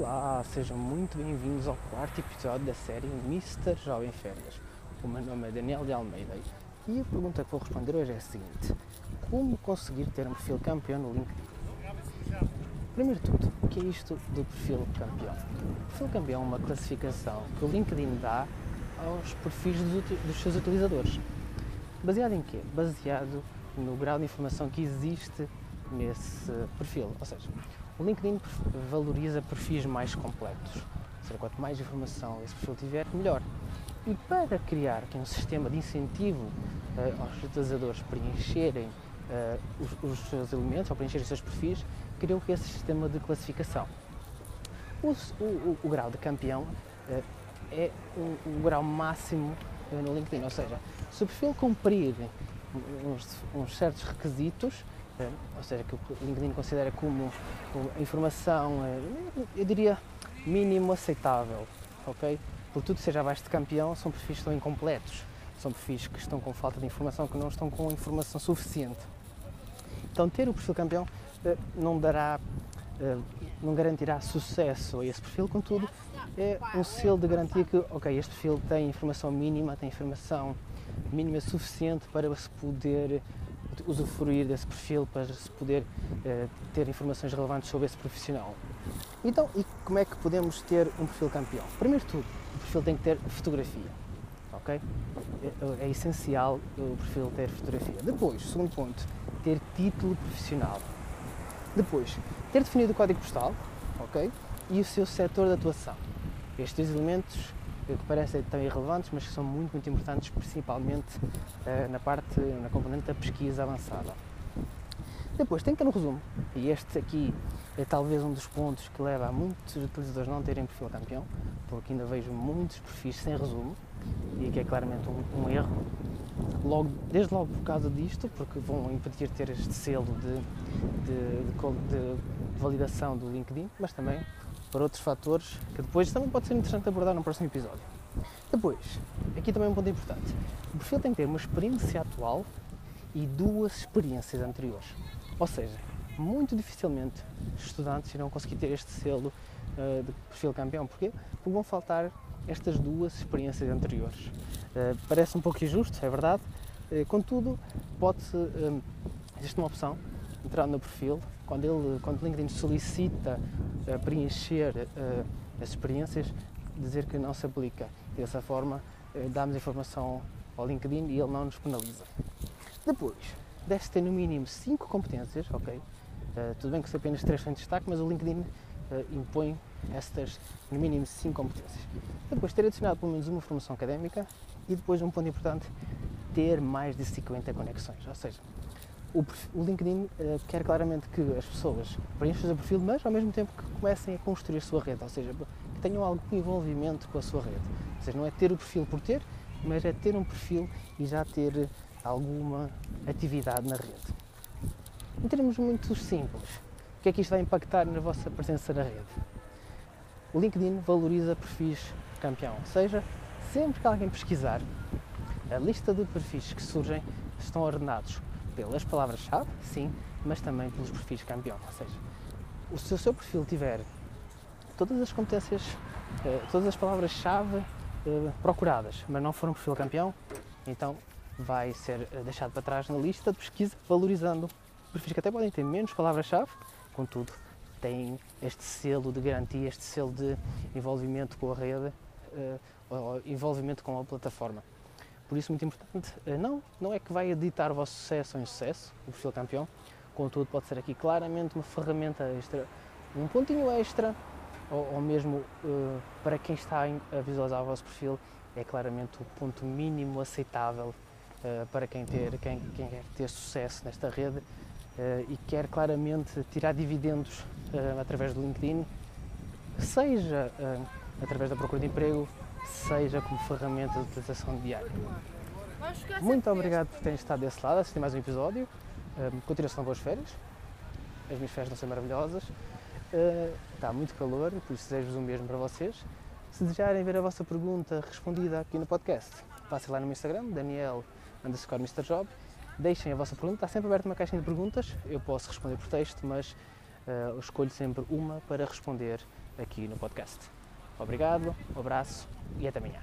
Olá, sejam muito bem-vindos ao quarto episódio da série Mr. Jovem Férias. O meu nome é Daniel de Almeida e a pergunta que vou responder hoje é a seguinte: Como conseguir ter um perfil campeão no LinkedIn? Primeiro de tudo, o que é isto do perfil campeão? O perfil campeão é uma classificação que o LinkedIn dá aos perfis dos, dos seus utilizadores. Baseado em quê? Baseado no grau de informação que existe nesse perfil. Ou seja, o LinkedIn valoriza perfis mais completos. Ou seja, quanto mais informação esse perfil tiver, melhor. E para criar um sistema de incentivo uh, aos utilizadores preencherem uh, os, os, seus elementos, ou preencherem os seus perfis, criou esse sistema de classificação. O, o, o grau de campeão uh, é o, o, grau máximo no LinkedIn, ou seja, se o perfil cumprir uns, uns certos requisitos, ou seja, que o LinkedIn considera como, a informação, é, eu diria, mínimo aceitável, ok? Por tudo seja abaixo de campeão, são perfis que estão incompletos, são perfis que estão com falta de informação, que não estão com informação suficiente. Então, ter o perfil campeão é, não dará, não garantirá sucesso a esse perfil, contudo, é um selo de garantia que, ok, este perfil tem informação mínima, tem informação mínima suficiente para se poder usufruir desse perfil para se poder uh, ter informações relevantes sobre esse profissional. Então, e como é que podemos ter um perfil campeão? Primeiro de tudo, o perfil tem que ter fotografia, ok? É, é essencial o perfil ter fotografia. Depois, segundo ponto, ter título profissional. Depois, ter definido o código postal, ok? E o seu setor de atuação. Estes dois elementos que parecem tão irrelevantes, mas que são muito, muito importantes, principalmente uh, na parte, na componente da pesquisa avançada. Depois tem que um resumo, e este aqui é talvez um dos pontos que leva a muitos utilizadores não terem perfil campeão, porque ainda vejo muitos perfis sem resumo, e que é claramente um, um erro. Logo, desde logo por causa disto, porque vão impedir ter este selo de, de, de, de validação do LinkedIn, mas também por outros fatores que depois também pode ser interessante abordar no próximo episódio. Depois, aqui também um ponto importante: o perfil tem que ter uma experiência atual e duas experiências anteriores. Ou seja, muito dificilmente estudantes irão conseguir ter este selo uh, de perfil campeão. Porquê? Porque vão faltar estas duas experiências anteriores. Uh, parece um pouco injusto, é verdade, uh, contudo, pode-se. existe uma opção, entrar no perfil, quando, ele, quando o LinkedIn solicita uh, preencher uh, as experiências, dizer que não se aplica. Dessa forma, uh, damos informação ao LinkedIn e ele não nos penaliza. Depois, deve ter no mínimo 5 competências, ok? tudo bem que se apenas 3 têm destaque, mas o LinkedIn impõe estas, no mínimo 5 competências. Depois, ter adicionado pelo menos uma formação académica e depois, um ponto importante, ter mais de 50 conexões. Ou seja, o, o LinkedIn uh, quer claramente que as pessoas preencham o seu perfil, mas ao mesmo tempo que comecem a construir a sua rede, ou seja, que tenham algum envolvimento com a sua rede. Ou seja, não é ter o perfil por ter, mas é ter um perfil e já ter alguma atividade na rede. Em termos muito simples, o que é que isto vai impactar na vossa presença na rede? O LinkedIn valoriza perfis campeão, ou seja, sempre que alguém pesquisar, a lista de perfis que surgem estão ordenados pelas palavras-chave, sim, mas também pelos perfis campeão. Ou seja, se o seu perfil tiver todas as competências, eh, todas as palavras-chave eh, procuradas, mas não for um perfil campeão, então vai ser eh, deixado para trás na lista de pesquisa, valorizando perfis que até podem ter menos palavras-chave, contudo, têm este selo de garantia, este selo de envolvimento com a rede, envolvimento com a plataforma. Por isso, muito importante, eh, não, não é que vai editar o vosso sucesso ou insucesso, o perfil campeão, contudo, pode ser aqui claramente uma ferramenta extra, um pontinho extra, ou, ou mesmo uh, para quem está a visualizar o vosso perfil, é claramente o ponto mínimo aceitável uh, para quem, ter, quem, quem quer ter sucesso nesta rede uh, e quer claramente tirar dividendos através do LinkedIn, seja através da procura de emprego, seja como ferramenta de utilização diária. Muito obrigado por terem estado desse lado, assistir mais um episódio. Um, continuação boas férias. As minhas férias a ser maravilhosas. Uh, está muito calor, por isso desejo-vos o mesmo para vocês. Se desejarem ver a vossa pergunta respondida aqui no podcast, passem lá no meu Instagram, Daniel underscore Mr. Job. Deixem a vossa pergunta, está sempre aberta uma caixinha de perguntas. Eu posso responder por texto, mas uh, escolho sempre uma para responder aqui no podcast. Obrigado, um abraço e até amanhã.